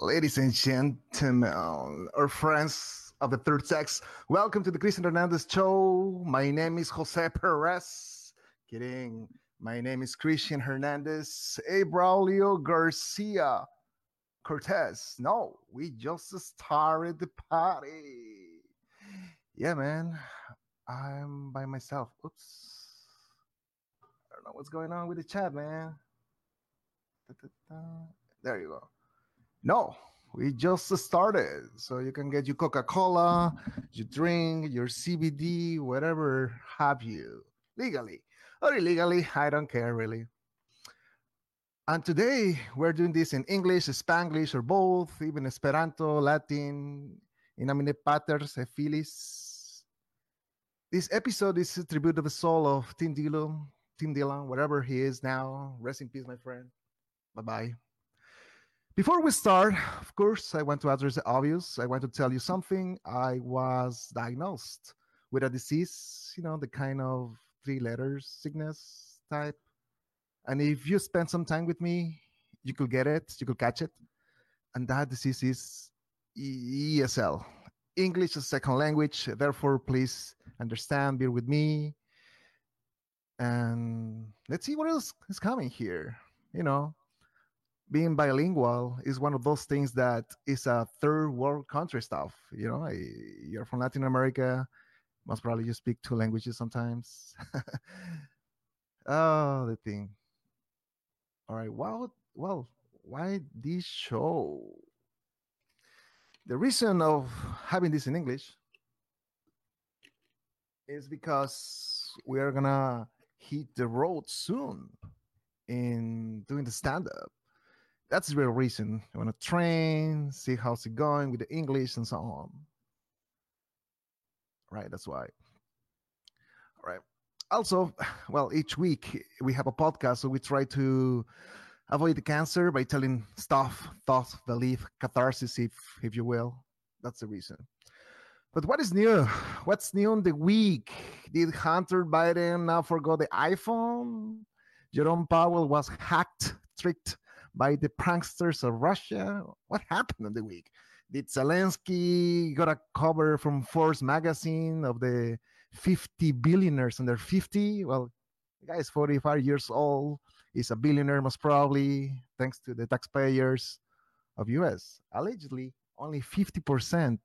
Ladies and gentlemen, our friends of the third sex, welcome to the Christian Hernandez Show. My name is Jose Perez. Kidding. My name is Christian Hernandez. Hey, Braulio Garcia Cortez. No, we just started the party. Yeah, man. I'm by myself. Oops. I don't know what's going on with the chat, man. There you go. No, we just started. So you can get your Coca Cola, your drink, your CBD, whatever have you, legally or illegally. I don't care really. And today we're doing this in English, Spanglish, or both, even Esperanto, Latin, in amine paters, Phyllis. This episode is a tribute to the soul of Tim Dillon, Tim Dillon, wherever he is now. Rest in peace, my friend. Bye bye. Before we start, of course, I want to address the obvious. I want to tell you something. I was diagnosed with a disease, you know, the kind of three letters sickness type. And if you spend some time with me, you could get it, you could catch it. And that disease is ESL, English as second language. Therefore, please understand, bear with me. And let's see what else is coming here. You know, being bilingual is one of those things that is a third world country stuff. You know, you're from Latin America, most probably you speak two languages sometimes. oh, the thing. All right. Well, well, why this show? The reason of having this in English is because we are gonna hit the road soon in doing the stand-up that's the real reason. I want to train, see how's it going with the English and so on. Right, that's why. All right. Also, well, each week we have a podcast, so we try to avoid the cancer by telling stuff, thoughts, belief, catharsis, if if you will. That's the reason. But what is new? What's new in the week? Did Hunter Biden now forgot the iPhone? Jerome Powell was hacked, tricked by the pranksters of Russia? What happened in the week? Did Zelensky got a cover from Forbes magazine of the 50 billionaires under 50? Well, the guy is 45 years old. He's a billionaire, most probably, thanks to the taxpayers of US. Allegedly, only 50%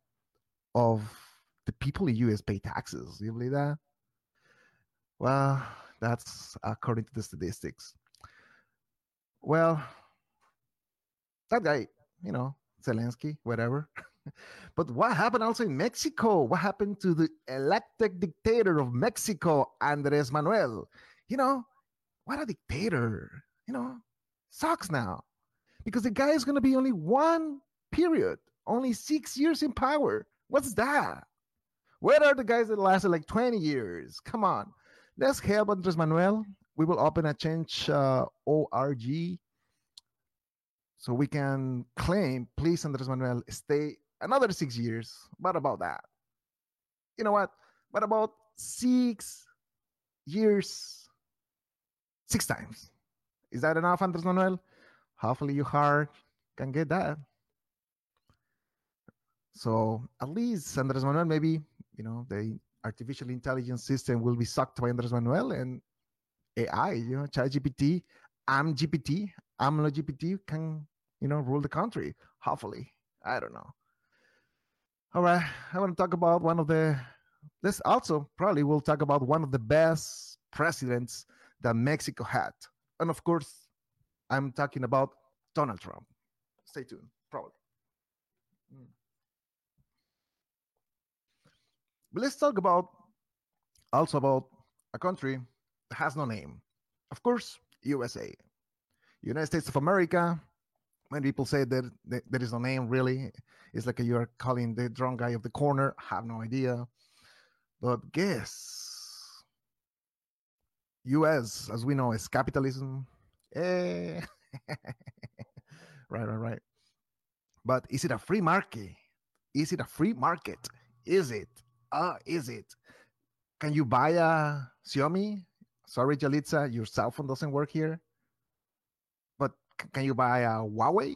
of the people in US pay taxes. You believe that? Well, that's according to the statistics. Well, that guy, you know, Zelensky, whatever. but what happened also in Mexico? What happened to the elected dictator of Mexico, Andres Manuel? You know, what a dictator. You know, sucks now. Because the guy is going to be only one period, only six years in power. What's that? Where are the guys that lasted like 20 years? Come on. Let's help Andres Manuel. We will open a change uh, ORG so we can claim, please, Andres Manuel, stay another six years. What about that? You know what? What about six years, six times? Is that enough, Andres Manuel? Hopefully, your heart can get that. So at least Andres Manuel, maybe you know the artificial intelligence system will be sucked by Andres Manuel and AI, you know, ChatGPT, I'm GPT I'm LogPT, can, you know, rule the country. Hopefully, I don't know. All right, I want to talk about one of the. Let's also probably we'll talk about one of the best presidents that Mexico had, and of course, I'm talking about Donald Trump. Stay tuned, probably. Mm. But let's talk about also about a country that has no name. Of course, USA. United States of America. When people say that there is no name, really, it's like you're calling the drunk guy of the corner. Have no idea. But guess, U.S. as we know is capitalism. Eh. right, right, right. But is it a free market? Is it a free market? Is it? Uh, is it? Can you buy a Xiaomi? Sorry, Jalitza, your cell phone doesn't work here can you buy a Huawei?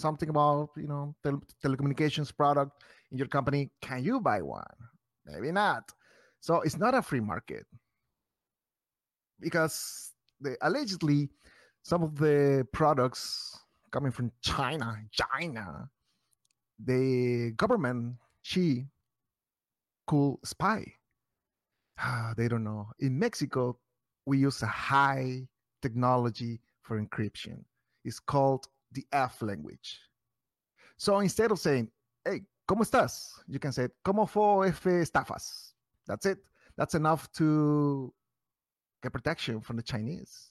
something about you know tel- telecommunications product in your company. Can you buy one? Maybe not. So it's not a free market. Because allegedly some of the products coming from china china the government she could spy. Ah, they don't know. In mexico we use a high technology for encryption it's called the F language. So instead of saying, hey, ¿cómo estás? You can say, ¿cómo fue F estafas? That's it. That's enough to get protection from the Chinese.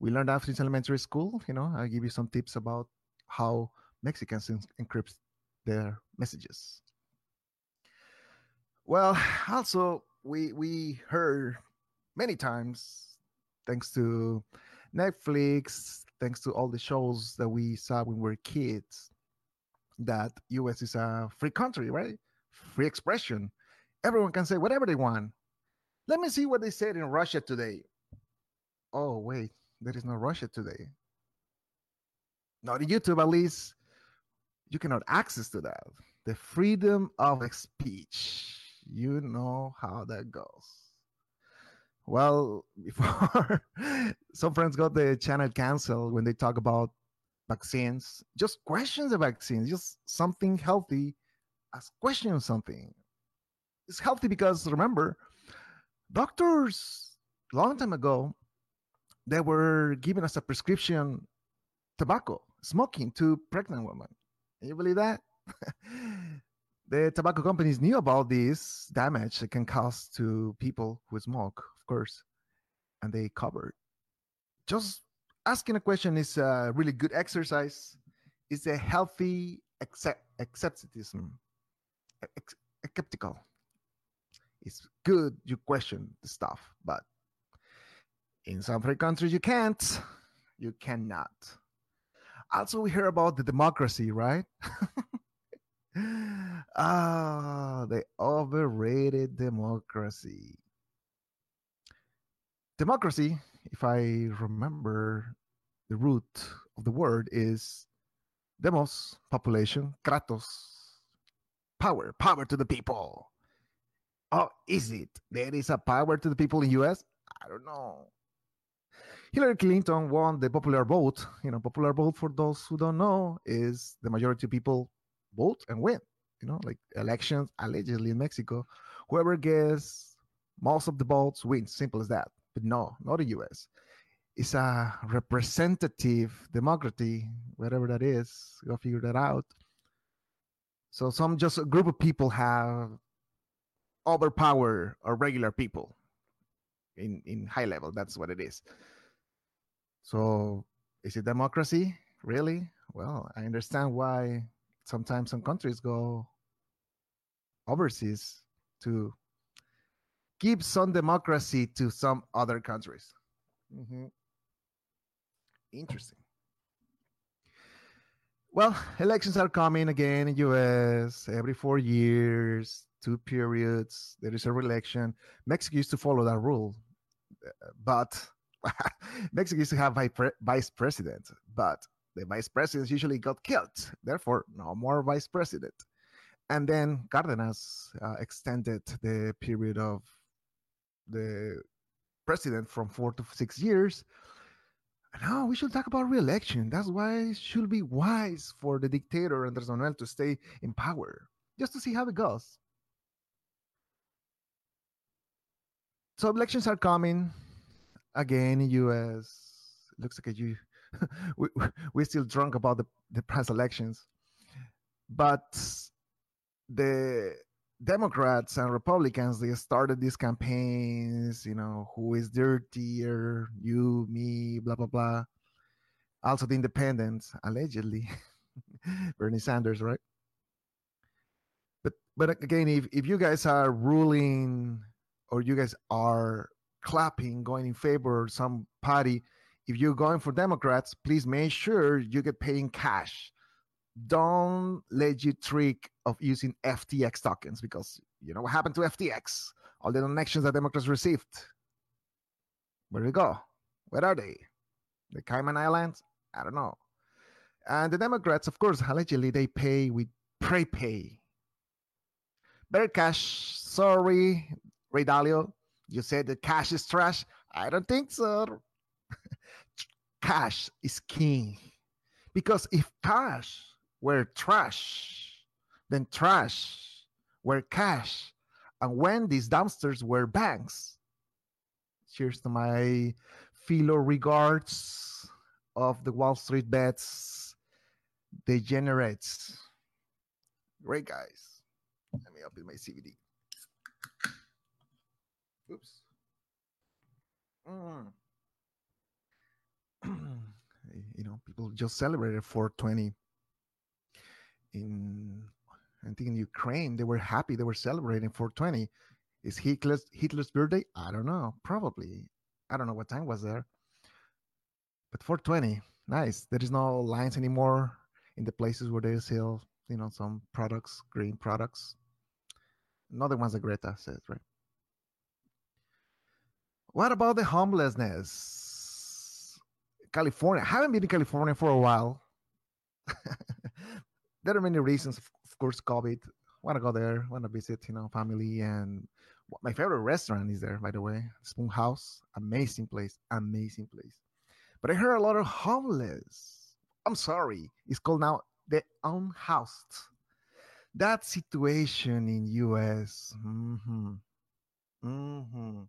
We learned that since elementary school. You know, I'll give you some tips about how Mexicans encrypt their messages. Well, also we we heard many times, thanks to Netflix, thanks to all the shows that we saw when we were kids, that US is a free country, right? Free expression. Everyone can say whatever they want. Let me see what they said in Russia today. Oh, wait, there is no Russia today. Not in YouTube, at least. You cannot access to that. The freedom of speech. You know how that goes. Well, before some friends got the channel canceled when they talk about vaccines, just questions the vaccines, just something healthy. Ask question something. It's healthy because remember, doctors long time ago they were giving us a prescription tobacco smoking to pregnant women. Can you believe that? the tobacco companies knew about this damage it can cause to people who smoke course, and they covered. Just asking a question is a really good exercise. It's a healthy accept- accepticism, skeptical. It's good you question the stuff, but in some free countries you can't. You cannot. Also, we hear about the democracy, right? ah, the overrated democracy democracy, if I remember the root of the word, is demos, population, kratos, power, power to the people. Oh, is it? There is a power to the people in US? I don't know. Hillary Clinton won the popular vote. You know, popular vote for those who don't know is the majority of people vote and win. You know, like elections allegedly in Mexico, whoever gets most of the votes wins. Simple as that. But no, not the US. It's a representative democracy, whatever that is. Go figure that out. So some just a group of people have overpower or regular people in in high level. That's what it is. So is it democracy? Really? Well, I understand why sometimes some countries go overseas to give some democracy to some other countries. Mm-hmm. Interesting. Well, elections are coming again in US every four years, two periods. There is a re-election. Mexico used to follow that rule, but Mexico used to have vice president, but the vice presidents usually got killed. Therefore, no more vice president. And then Cardenas uh, extended the period of the president from four to six years. Now we should talk about re-election. That's why it should be wise for the dictator Andres Manuel to stay in power, just to see how it goes. So elections are coming again in U.S. Looks like you we we're still drunk about the the past elections, but the Democrats and Republicans, they started these campaigns, you know, who is dirtier, you, me, blah, blah, blah. Also, the independents, allegedly, Bernie Sanders, right? But but again, if, if you guys are ruling or you guys are clapping, going in favor of some party, if you're going for Democrats, please make sure you get paid in cash don't let you trick of using FTX tokens because you know what happened to FTX? All the donations that Democrats received. Where did they go? Where are they? The Cayman Islands? I don't know. And the Democrats, of course, allegedly they pay with prepay. Better cash. Sorry, Ray Dalio. You said that cash is trash. I don't think so. cash is king. Because if cash were trash, then trash were cash. And when these dumpsters were banks. Cheers to my fellow regards of the Wall Street bets degenerates. Great guys. Let me open my CBD. Oops. Mm. you know, people just celebrated 420 in I think in Ukraine. They were happy. They were celebrating 420. Is Hitler's Hitler's birthday? I don't know. Probably. I don't know what time was there. But 420, nice. There is no lines anymore in the places where they sell, you know, some products, green products. Another one's that Greta says, right? What about the homelessness? California. I haven't been in California for a while. there are many reasons. Of course, COVID. Want to go there? Want to visit? You know, family and my favorite restaurant is there. By the way, Spoon House. Amazing place. Amazing place. But I heard a lot of homeless. I'm sorry. It's called now the unhoused. That situation in U.S. Mm-hmm. Mm-hmm.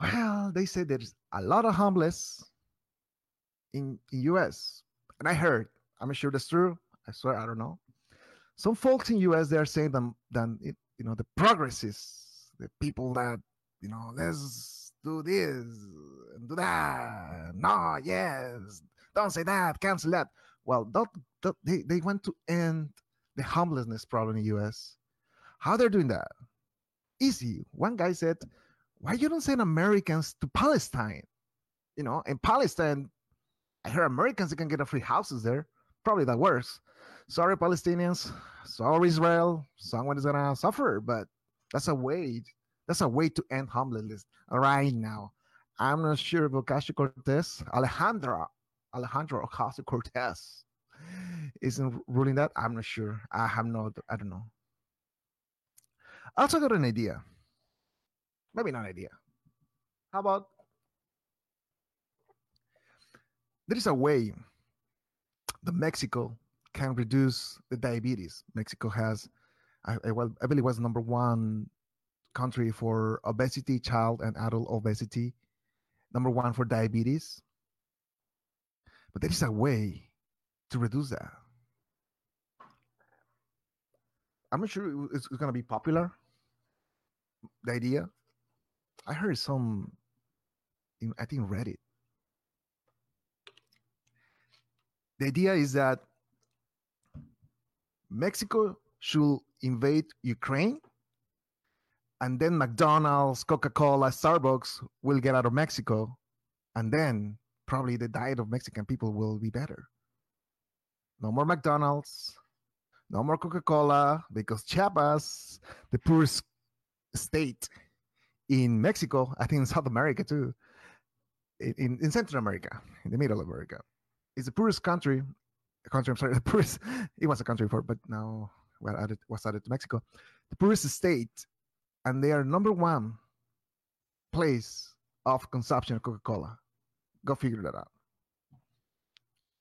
Well, they say there's a lot of homeless in, in US. And I heard, I'm sure that's true. I swear, I don't know. Some folks in US, they're saying that, that it, you know, the progressists, the people that, you know, let's do this and do that. No, yes, don't say that, cancel that. Well, that, that, they, they want to end the homelessness problem in US. How they're doing that? Easy. One guy said, why you don't send Americans to Palestine? You know, in Palestine, I hear Americans can get a free houses there. Probably that works. Sorry, Palestinians. Sorry, Israel. Someone is gonna suffer, but that's a way. That's a way to end homelessness right now. I'm not sure if Ocasio Cortez, Alejandra, Alejandro Ocasio Cortez, isn't ruling that. I'm not sure. I have no. I don't know. I also got an idea maybe not an idea. How about there is a way that Mexico can reduce the diabetes. Mexico has, I, I, well, I believe, was number one country for obesity, child and adult obesity, number one for diabetes. But there is a way to reduce that. I'm not sure it's, going to be popular. The idea, I heard some, I think Reddit. The idea is that Mexico should invade Ukraine, and then McDonald's, Coca Cola, Starbucks will get out of Mexico, and then probably the diet of Mexican people will be better. No more McDonald's, no more Coca Cola, because Chiapas, the poorest state in Mexico, I think in South America too, in, in Central America, in the middle of America, it's the poorest country. Country, I'm sorry, the poorest. It was a country before, but now well, added was added to Mexico, the poorest state, and they are number one place of consumption of Coca-Cola. Go figure that out.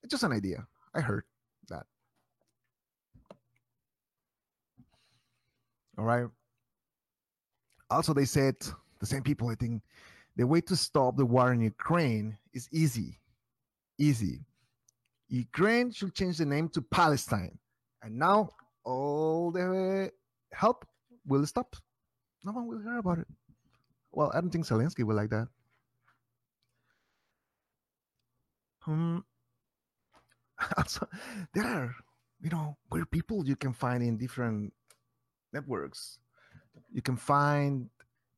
It's just an idea. I heard that. All right. Also, they said the same people, I think, the way to stop the war in Ukraine is easy. Easy. Ukraine should change the name to Palestine. And now all the help will stop. No one will hear about it. Well, I don't think Zelensky will like that. Um, also, there are, you know, weird people you can find in different networks. You can find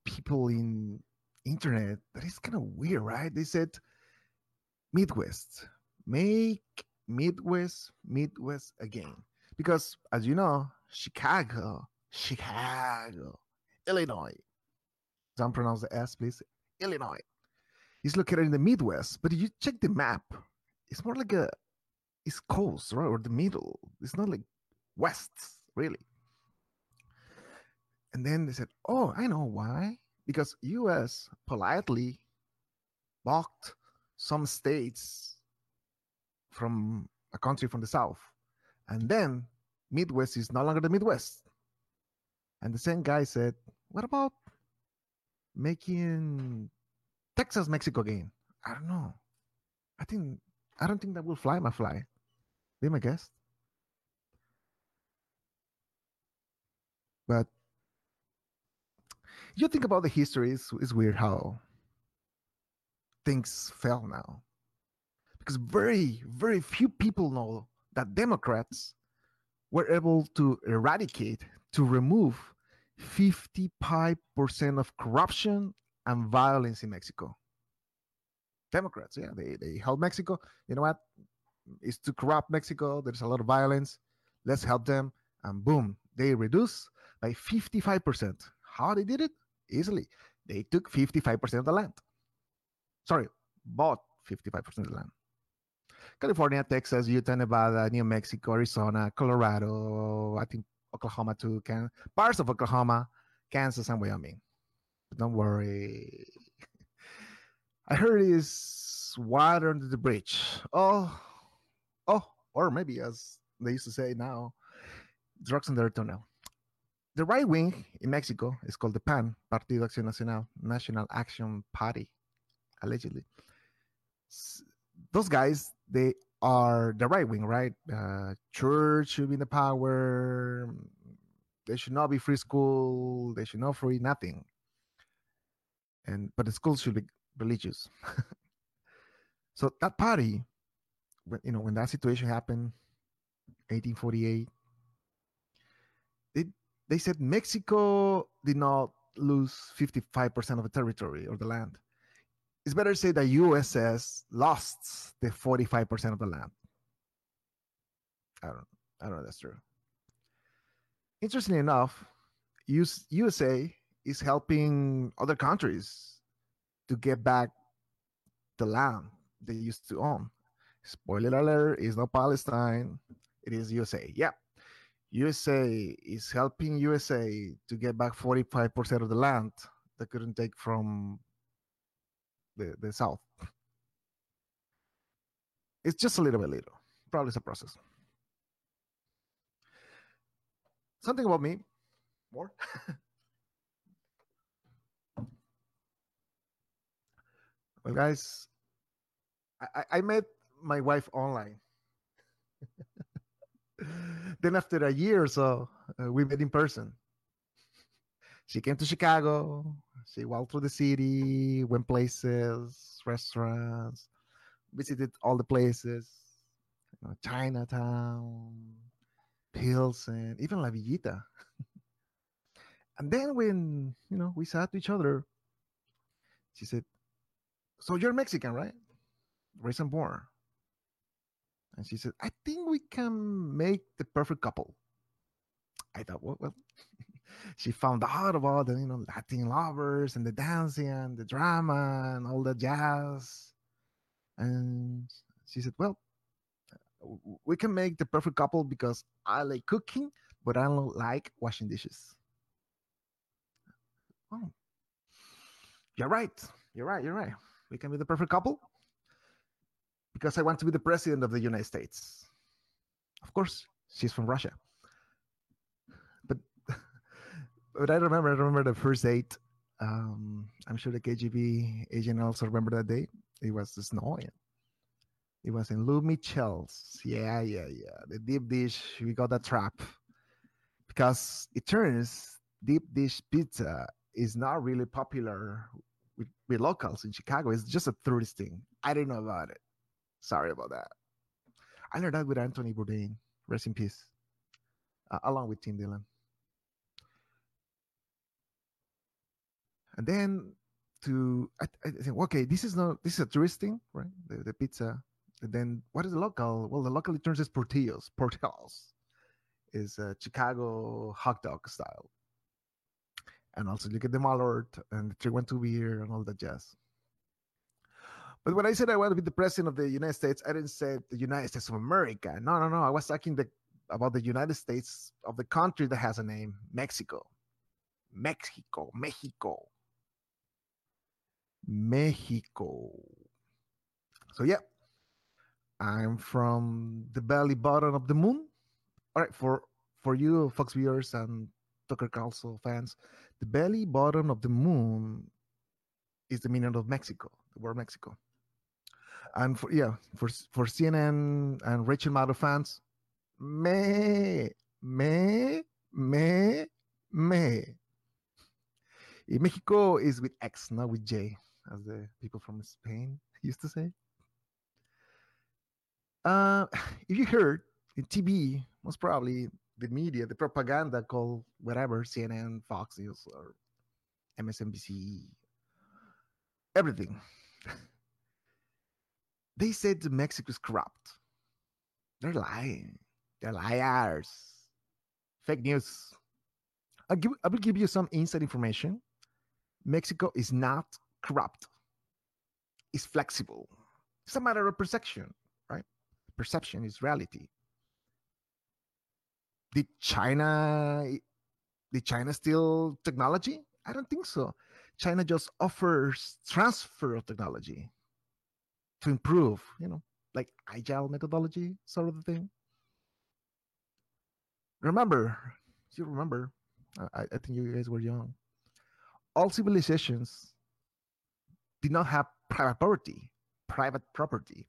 people in internet that is kind of weird, right? They said Midwest, make Midwest Midwest again. Because as you know, Chicago, Chicago, Illinois. Don't pronounce the S, please. Illinois is located in the Midwest, but if you check the map, it's more like a East Coast, right, or the middle. It's not like West, really. And then they said, "Oh, I know why. Because U.S. politely blocked some states from a country from the South, and then Midwest is no longer the Midwest." And the same guy said, "What about making Texas Mexico again?" I don't know. I think I don't think that will fly my fly. Be my guest. But you think about the history, it's, it's weird how things fell now. Because very, very few people know that Democrats were able to eradicate, to remove 55% of corruption and violence in Mexico. Democrats, yeah, they, they held Mexico. You know what? It's to corrupt Mexico. There's a lot of violence. Let's help them. And boom, they reduce by 55%. How they did it? Easily. They took 55% of the land. Sorry, bought 55% of the land. California, Texas, Utah, Nevada, New Mexico, Arizona, Colorado, I think Oklahoma too, can parts of Oklahoma, Kansas, and Wyoming. But don't worry. I heard it's water under the bridge. Oh, oh, or maybe as they used to say now, drugs under the tunnel. The right wing in Mexico is called the PAN, Partido Acción Nacional, National Action Party, allegedly. Those guys, they are the right wing, right? Uh, church should be in the power. They should not be free school. They should not free nothing. And but the schools should be religious. so that party, when you know when that situation happened, 1848, they they said Mexico did not lose 55% of the territory or the land it's better to say that USS lost the 45% of the land. I don't I don't know that's true. Interestingly enough, US, USA is helping other countries to get back the land they used to own. Spoiler alert, is not Palestine, it is USA. Yeah. USA is helping USA to get back 45% of the land they couldn't take from the, the south. It's just a little bit little. Probably it's a process. Something about me. More. well, guys, I, I met my wife online. then after a year or so, uh, we met in person. She came to Chicago. She walked through the city, went places, restaurants, visited all the places, you know, Chinatown, Pilsen, even La Villita. and then when you know we sat to each other, she said, "So you're Mexican, right? Raised and born." And she said, "I think we can make the perfect couple." I thought, well, well she found out about the you know Latin lovers and the dancing and the drama and all the jazz, and she said, "Well, we can make the perfect couple because I like cooking, but I don't like washing dishes." Oh, you're right. You're right. You're right. We can be the perfect couple because I want to be the president of the United States. Of course, she's from Russia but I remember, I remember the first date. Um, I'm sure the KGB agent also remember that day. It was snowing. It was in Lou Michel's. Yeah, yeah, yeah. The deep dish. We got that trap because it turns deep dish pizza is not really popular with, with locals in Chicago. It's just a tourist thing. I didn't know about it. Sorry about that. I learned that with Anthony Bourdain. Rest in peace. Uh, along with Tim Dillon. And then to I, I think okay this is not this is a tourist thing right the, the pizza and then what is the local well the local terms is portillos portillos is a chicago hot dog style and also you get the Malört and the 312 beer and all that jazz But when I said I want to be the president of the United States, I didn't say the United States of America. No, no, no. I was talking the, about the United States of the country that has a name, Mexico. Mexico, Mexico. Mexico. So yeah, I'm from the belly button of the moon. All right, for for you Fox viewers and Tucker Carlson fans, the belly button of the moon is the meaning of Mexico, the word Mexico. And for yeah, for for CNN and Rachel Maddow fans, me, me, me, me. In Mexico is with X, not with J, as the people from Spain used to say. Uh, if you heard in TV, most probably the media, the propaganda called whatever, CNN, Fox News, or MSNBC, everything. they said Mexico is corrupt. They're lying. They're liars. Fake news. I'll give, I will give you some inside information. Mexico is not corrupt. It's flexible. It's a matter of perception, right? Perception is reality. Did China did China steal technology? I don't think so. China just offers transfer of technology to improve, you know, like agile methodology sort of thing. Remember, you remember, I, I think you guys were young. All civilizations did not have private property, private property.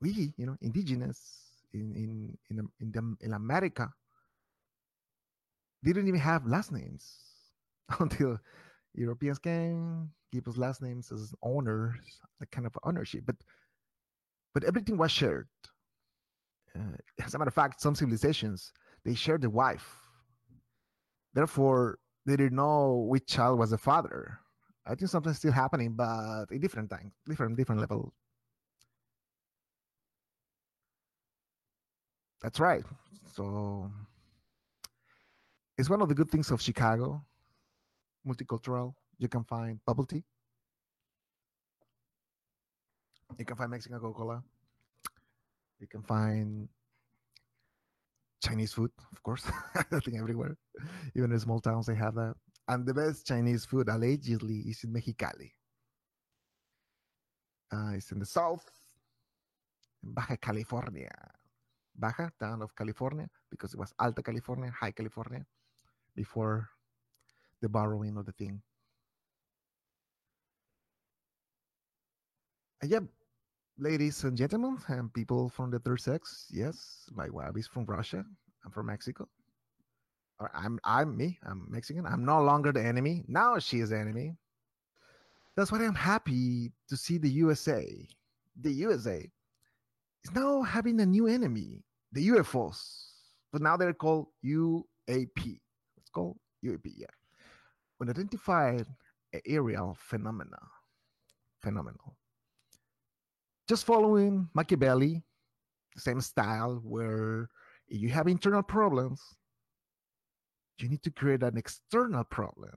We, you know, indigenous in in in in, the, in America didn't even have last names until Europeans came, give us last names as owners, a kind of ownership. But but everything was shared. Uh, as a matter of fact, some civilizations they shared the wife. Therefore, they didn't know which child was the father. I think something's still happening, but in different times, different different level. That's right. So it's one of the good things of Chicago, multicultural. You can find bubble tea. You can find Mexican Coca-Cola. You can find Chinese food, of course. I think everywhere, even in small towns, they have that. And the best Chinese food, allegedly, is in Mexicali. Uh, it's in the south, in Baja California. Baja, town of California, because it was Alta California, High California, before the borrowing of the thing. And yeah, ladies and gentlemen, and people from the third sex, yes, my wife is from Russia. I'm from Mexico. Or I'm I'm me. I'm Mexican. I'm no longer the enemy. Now she is the enemy. That's why I'm happy to see the USA. The USA is now having a new enemy the UFOs, but now they're called UAP. It's called UAP, yeah. Unidentified aerial phenomena. Phenomenal. Just following Machiavelli, same style where if you have internal problems, you need to create an external problem.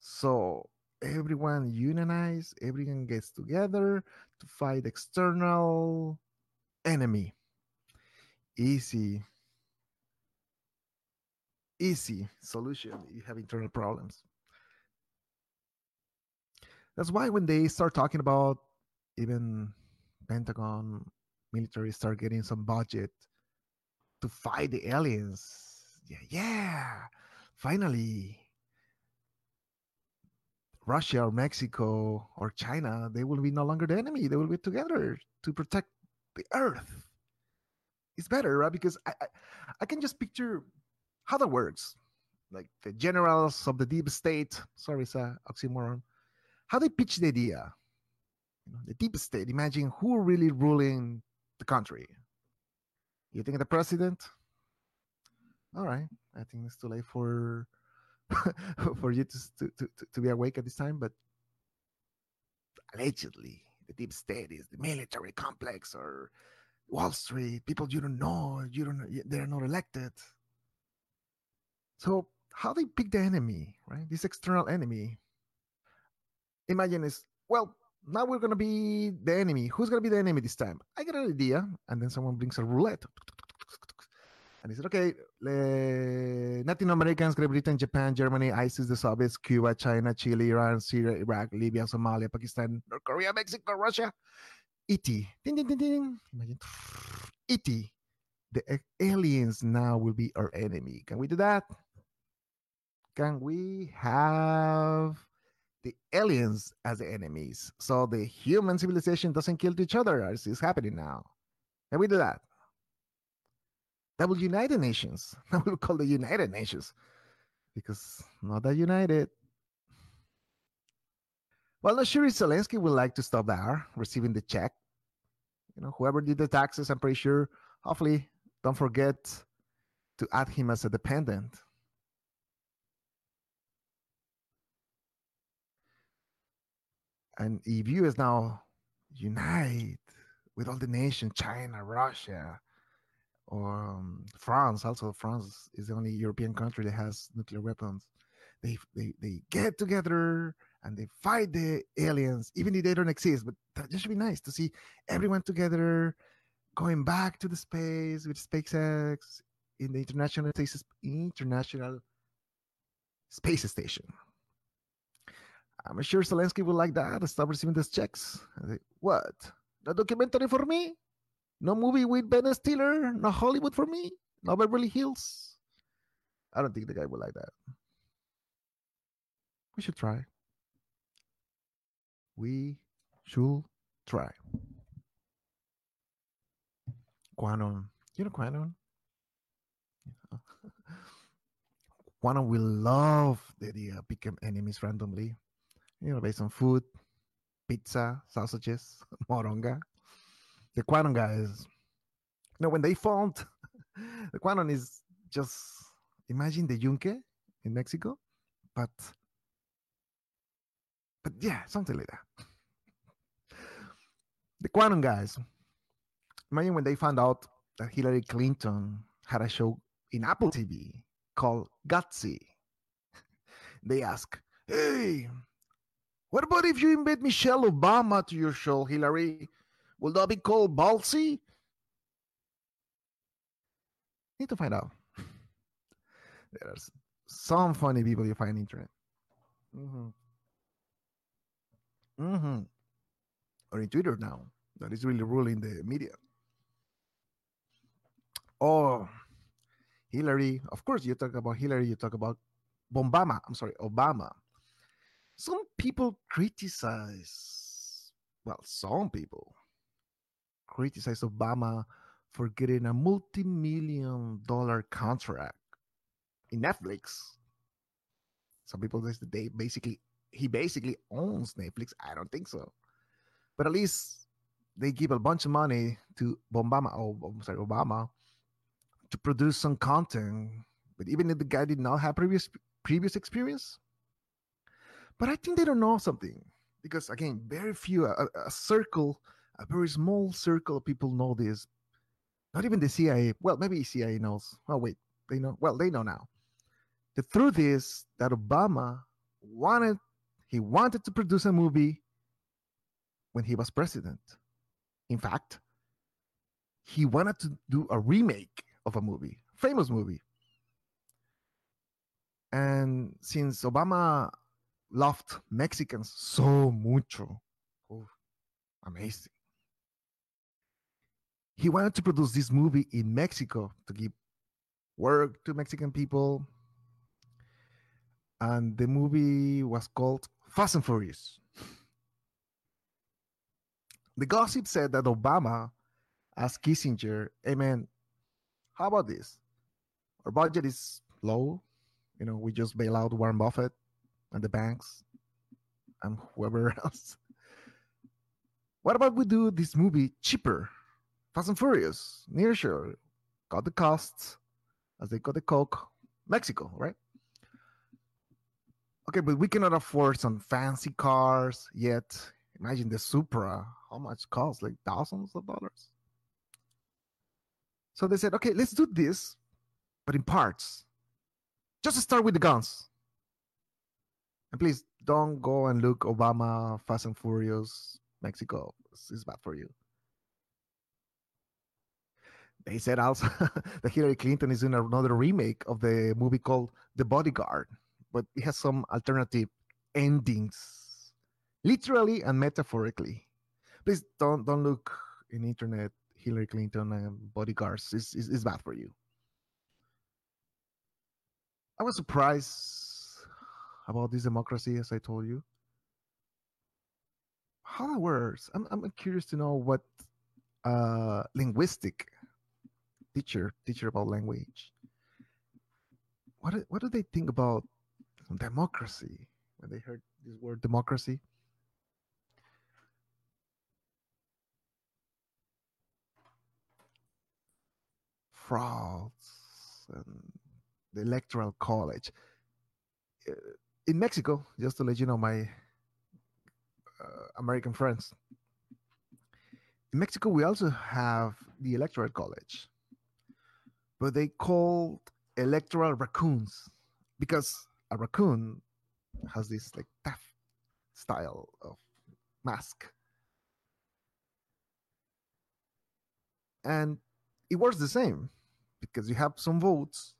So everyone unionize, everyone gets together to fight external enemy. Easy. Easy solution you have internal problems. That's why when they start talking about even pentagon military start getting some budget to fight the aliens yeah yeah finally russia or mexico or china they will be no longer the enemy they will be together to protect the earth it's better, right? Because I, I, I can just picture how that works. Like the generals of the deep state, sorry, it's oxymoron, how they pitch the idea. You know, the deep state, imagine who really ruling the country. You think the president? All right, I think it's too late for for you to, to, to, to be awake at this time, but allegedly the deep state is the military complex or Wall Street, people you don't know, you don't they're not elected. So how they pick the enemy, right? This external enemy. Imagine it's well, now we're gonna be the enemy. Who's gonna be the enemy this time? I get an idea, and then someone brings a roulette. And he said, okay, Latin Americans, Great Britain, Japan, Germany, ISIS, the Soviets, Cuba, China, Chile, Iran, Syria, Iraq, Libya, Somalia, Pakistan, North Korea, Mexico, Russia, ET. Ding, ding, ding, ding. Imagine. ET. The aliens now will be our enemy. Can we do that? Can we have the aliens as the enemies so the human civilization doesn't kill each other as is happening now? Can we do that? That will unite the nations. That will call the United Nations because not that united. Well, not sure if Zelensky would like to stop there, receiving the check. You know, whoever did the taxes, I'm pretty sure. Hopefully, don't forget to add him as a dependent. And if US now unite with all the nations, China, Russia, or um, France. Also, France is the only European country that has nuclear weapons. They they they get together and they fight the aliens, even if they don't exist. But that just should be nice to see everyone together, going back to the space with SpaceX in the international space, international space station. I'm sure Zelensky would like that. Stop receiving these checks. What? The documentary for me? No movie with Ben Stiller. No Hollywood for me. No Beverly Hills. I don't think the guy would like that. We should try. We should try. QAnon. You know QAnon? QAnon will love the idea of become enemies randomly. You know, based on food, pizza, sausages, moronga the QAnon guys, you know, when they found the QAnon is just imagine the Yunque in Mexico, but but yeah, something like that. The QAnon guys, imagine when they found out that Hillary Clinton had a show in Apple TV called Gutsy. They ask, "Hey, what about if you invite Michelle Obama to your show, Hillary? Will that be called ballsy? Need to find out. There's some funny people you find internet. Mm-hmm. Mm-hmm. Or in Twitter now. That is really ruling the media. Oh, Hillary. Of course, you talk about Hillary, you talk about Obama. I'm sorry, Obama. Some people criticize, well, some people criticized Obama for getting a multi-million dollar contract in Netflix. Some people say that they basically he basically owns Netflix. I don't think so, but at least they give a bunch of money to Obama. Oh, I'm sorry, Obama to produce some content. But even if the guy did not have previous previous experience, but I think they don't know something because again, very few a, a circle a very small circle of people know this. Not even the CIA. Well, maybe CIA knows. Oh, wait, they know. Well, they know now. The truth is that Obama wanted he wanted to produce a movie when he was president. In fact, he wanted to do a remake of a movie, famous movie. And since Obama loved Mexicans so mucho, oh, amazing he wanted to produce this movie in Mexico to give work to Mexican people. And the movie was called Fast and Furious. The gossip said that Obama asked Kissinger, hey man, how about this? Our budget is low. You know, we just bail out Warren Buffett and the banks and whoever else. What about we do this movie cheaper? Fast and Furious, near sure, got the costs as they got the coke, Mexico, right? Okay, but we cannot afford some fancy cars yet. Imagine the Supra, how much costs? Like thousands of dollars. So they said, okay, let's do this, but in parts. Just start with the guns. And please don't go and look Obama Fast and Furious Mexico. It's bad for you. They said also that Hillary Clinton is in another remake of the movie called The Bodyguard, but it has some alternative endings, literally and metaphorically. Please don't don't look in internet Hillary Clinton and bodyguards. It's, it's, it's bad for you. I was surprised about this democracy, as I told you. How that works? I'm I'm curious to know what uh, linguistic teacher teacher about language. What what do they think about democracy when they heard this word democracy? Frauds and the electoral college. Uh, in Mexico, just to let you know, my uh, American friends, in Mexico, we also have the Electoral College, but they called electoral raccoons because a raccoon has this like tough style of mask. And it works the same because you have some votes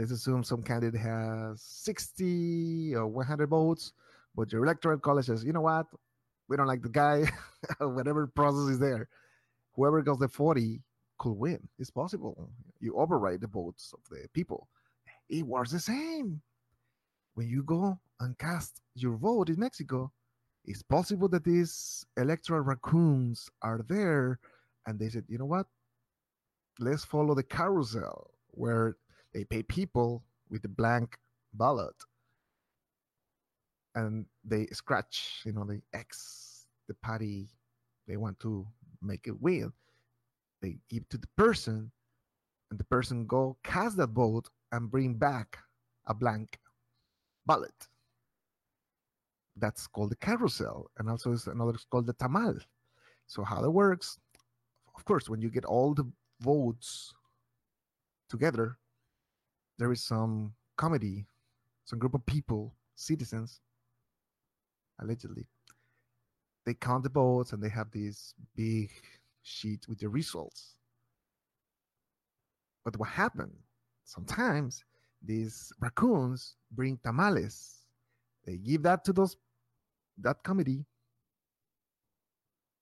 let's assume some candidate has 60 or 100 votes, but your electoral college says, you know what, we don't like the guy, whatever process is there. Whoever goes the 40 could win. It's possible. You override the votes of the people. It works the same. When you go and cast your vote in Mexico, it's possible that these electoral raccoons are there and they said, you know what? Let's follow the carousel where they pay people with a blank ballot and they scratch you know they x the party they want to make it win they give to the person and the person go cast that vote and bring back a blank ballot that's called the carousel and also is another called the tamal so how it works of course when you get all the votes together there is some comedy, some group of people, citizens, allegedly. They count the votes and they have this big sheet with the results. But what happened? Sometimes these raccoons bring tamales. They give that to those that committee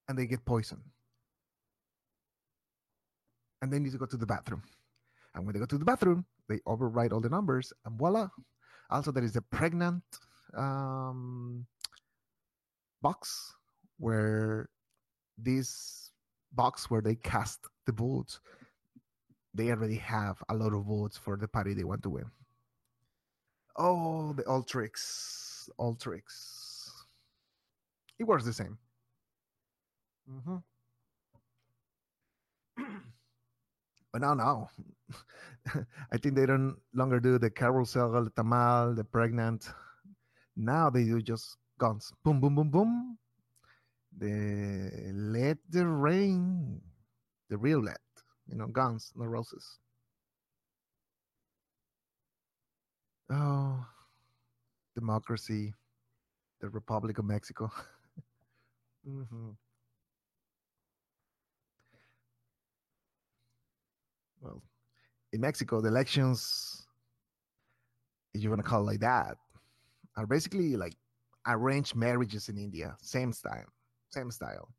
and they get poisoned. And they need to go to the bathroom. And when they go to the bathroom, they overwrite all the numbers, and voila. Also, there is a pregnant um, box where this box where they cast the votes, they already have a lot of votes for the party they want to win. Oh, the old tricks, all tricks. It works the same. Mm-hmm. but now, now, I think they don't longer do the carousel, the tamal, the pregnant. Now they do just guns. Boom, boom, boom, boom. The let the rain, the real let, you know, guns, no roses. Oh, democracy, the Republic of Mexico. mm-hmm. Well, in Mexico, the elections, if you want to call it like that, are basically like arranged marriages in India. Same style, same style.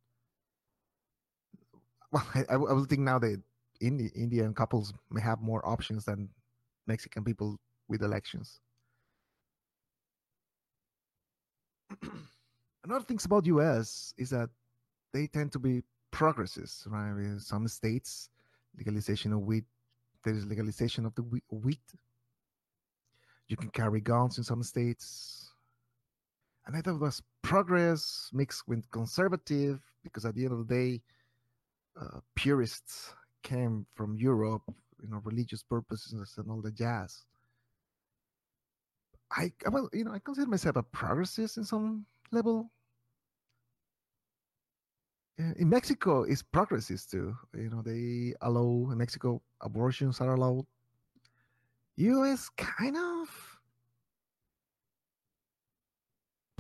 Well, I, I would think now that Indi- Indian couples may have more options than Mexican people with elections. Another things about U.S. is that they tend to be progressists, right? In some states, legalization of weed there is legalization of the wheat. You can carry guns in some states. And I thought it was progress mixed with conservative because at the end of the day, uh, purists came from Europe, you know, religious purposes and all the jazz. I, well, you know, I consider myself a progressist in some level in Mexico, it's progressist too. You know, they allow in Mexico abortions are allowed. U.S. kind of.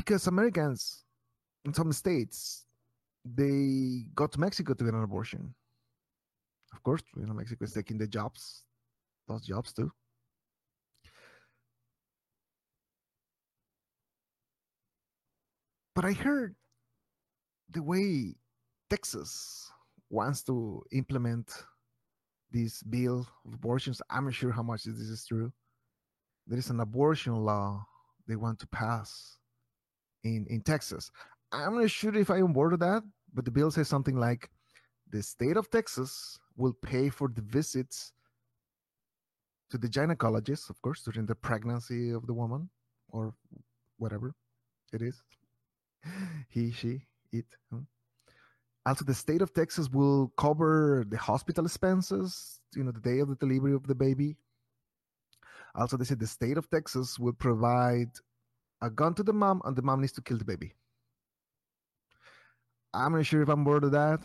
Because Americans in some states they go to Mexico to get an abortion. Of course, you know Mexico is taking the jobs, those jobs too. But I heard the way Texas wants to implement this bill of abortions. I'm not sure how much this is true. There is an abortion law they want to pass in, in Texas. I'm not sure if I am board of that, but the bill says something like the state of Texas will pay for the visits to the gynecologist, of course, during the pregnancy of the woman or whatever it is. He, she, it. Also, the state of Texas will cover the hospital expenses, you know, the day of the delivery of the baby. Also, they said the state of Texas will provide a gun to the mom, and the mom needs to kill the baby. I'm not sure if I'm bored of that.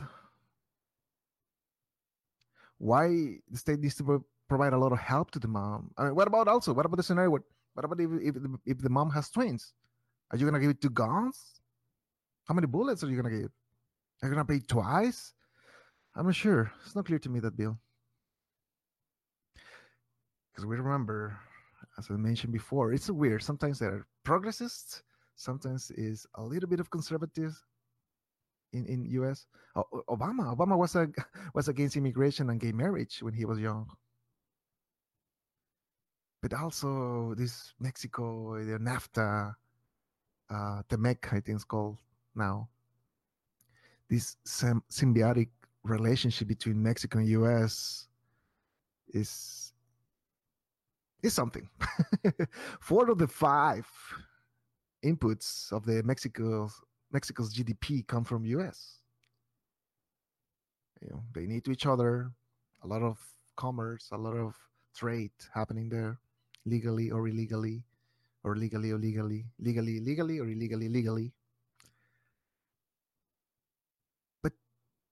Why the state needs to provide a lot of help to the mom? I mean, what about also? What about the scenario? What, what about if, if, if the mom has twins? Are you gonna give it two guns? How many bullets are you gonna give? Are you gonna pay twice? I'm not sure. It's not clear to me that bill. Because we remember, as I mentioned before, it's weird. Sometimes they're progressists, sometimes is a little bit of conservatives in, in US. Obama, Obama was a, was against immigration and gay marriage when he was young. But also this Mexico, the NAFTA, uh, T-MEC, I think it's called now. This symbiotic relationship between Mexico and US is is something. Four of the five inputs of the Mexico's Mexico's GDP come from US. You know, they need to each other. A lot of commerce, a lot of trade happening there, legally or illegally, or legally or legally, legally, legally or illegally, legally. But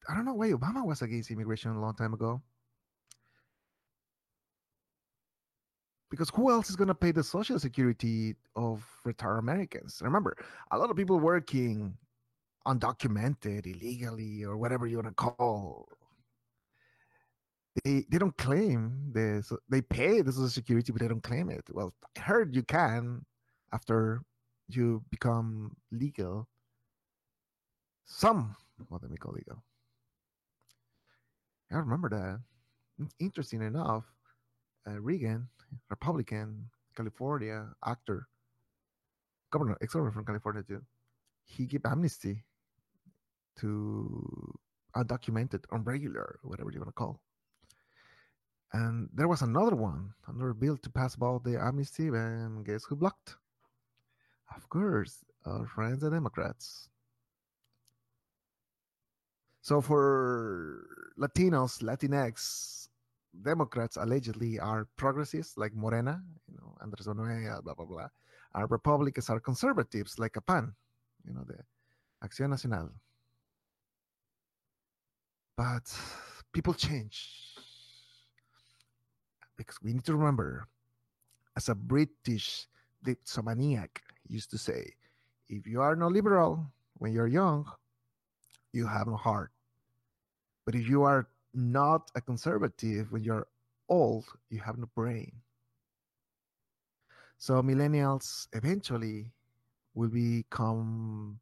I don't know why Obama was against immigration a long time ago. Because who else is going to pay the social security of retired Americans? Remember, a lot of people working undocumented, illegally, or whatever you want to call. They they don't claim this. They pay the social security, but they don't claim it. Well, I heard you can after you become legal. Some what they call legal. I remember that. Interesting enough, uh, Reagan Republican, California actor, governor, ex-governor from California too. He gave amnesty to uh, undocumented, unregular, whatever you want to call. And there was another one, another bill to pass about the amnesty, and guess who blocked? Of course, our friends the Democrats. So for Latinos, Latinx, Democrats allegedly are progressives like Morena, you know, Andres Manuel, blah blah blah. Our Republicans are conservatives like APAN, you know, the Acción Nacional. But people change because we need to remember, as a British dipsomaniac used to say, if you are no liberal when you're young, you have no heart. But if you are not a conservative when you're old you have no brain so millennials eventually will become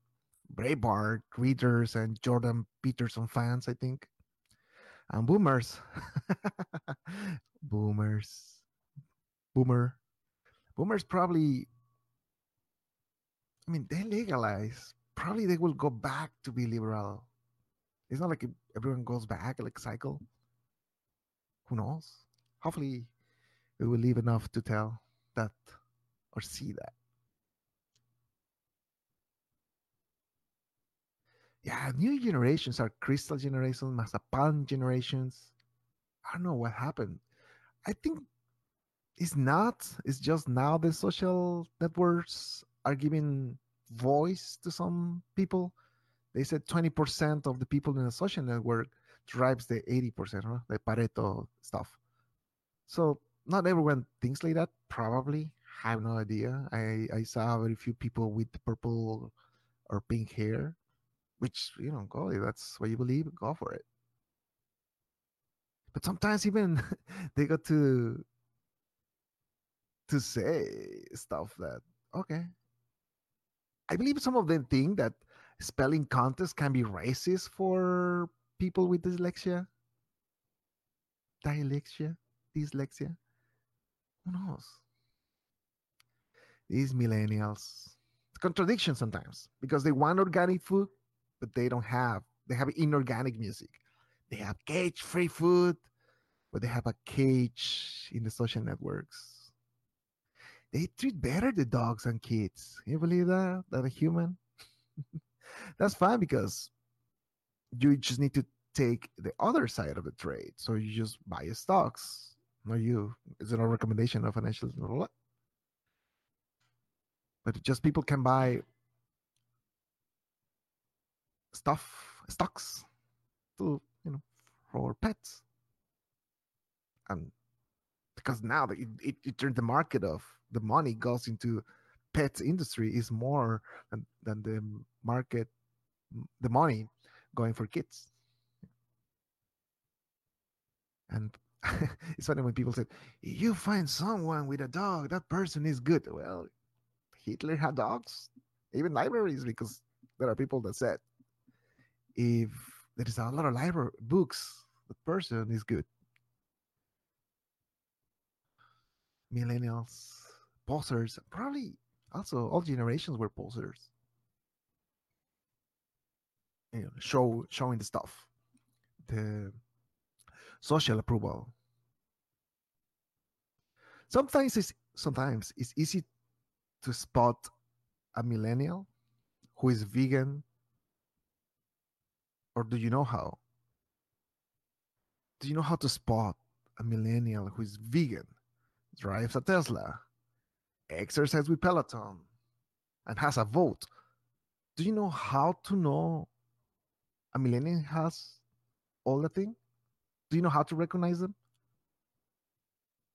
Breitbart readers and Jordan Peterson fans, I think. And boomers. boomers. Boomer. Boomers probably, I mean, they legalize. Probably they will go back to be liberal. It's not like everyone goes back like cycle. Who knows? Hopefully, we will live enough to tell that or see that. Yeah, new generations are crystal generations, mazapan generations. I don't know what happened. I think it's not. It's just now the social networks are giving voice to some people they said 20% of the people in a social network drives the 80%, huh? the Pareto stuff. So not everyone thinks like that, probably. I have no idea. I I saw very few people with purple or pink hair, which you know, go that's what you believe, go for it. But sometimes even they got to to say stuff that okay. I believe some of them think that spelling contests can be racist for people with dyslexia, dyslexia, dyslexia. Who knows? These millennials, it's contradiction sometimes because they want organic food, but they don't have. They have inorganic music. They have cage-free food, but they have a cage in the social networks. They treat better the dogs and kids. You believe that? That a human? That's fine because you just need to take the other side of the trade. So you just buy stocks. No, you. It's not a recommendation of financial. But just people can buy stuff, stocks to, you know, for pets. And because now it, it, it turned the market of the money goes into pets industry is more than, than the market the money going for kids. And it's funny when people say you find someone with a dog that person is good. Well hitler had dogs even libraries because there are people that said if there is a lot of library books the person is good. Millennials posers probably also all generations were posers you know, show showing the stuff. The social approval. Sometimes it's sometimes it's easy to spot a millennial who is vegan. Or do you know how? Do you know how to spot a millennial who is vegan? Drives a tesla. Exercises with peloton. And has a vote. Do you know how to know a millennial has all the thing? Do you know how to recognize them?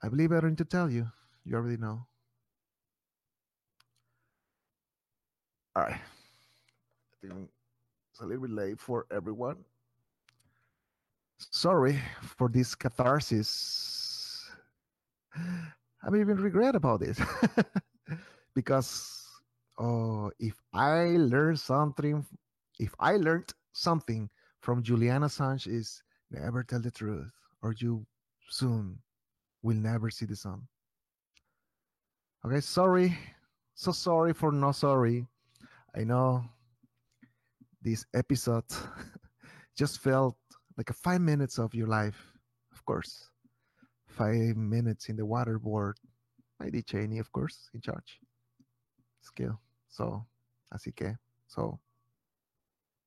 I believe i don't need to tell you. You already know. All right. I think it's a little bit late for everyone. Sorry for this catharsis. I'm even regret about it. Because oh if i learned something if i learned something from julian assange is never tell the truth or you soon will never see the sun okay sorry so sorry for no sorry i know this episode just felt like a five minutes of your life of course five minutes in the water waterboard Lady Cheney, of course, in charge. Skill. So, así que, so,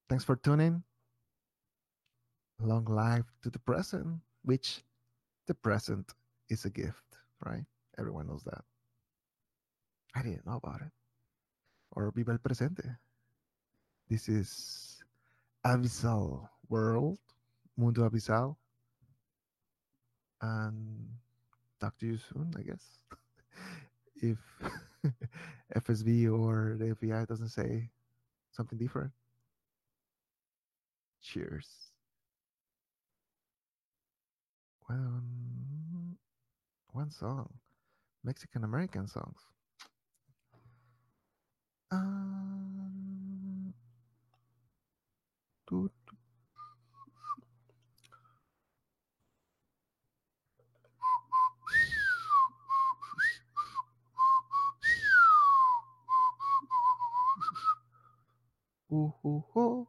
thanks for tuning. Long life to the present, which the present is a gift, right? Everyone knows that. I didn't know about it. Or viva el presente. This is Abyssal World, Mundo Abyssal. And talk to you soon, I guess. if FSB or the FBI doesn't say something different. Cheers. One, one song, Mexican American songs. Um, doo, doo. Ooh, ooh, ooh.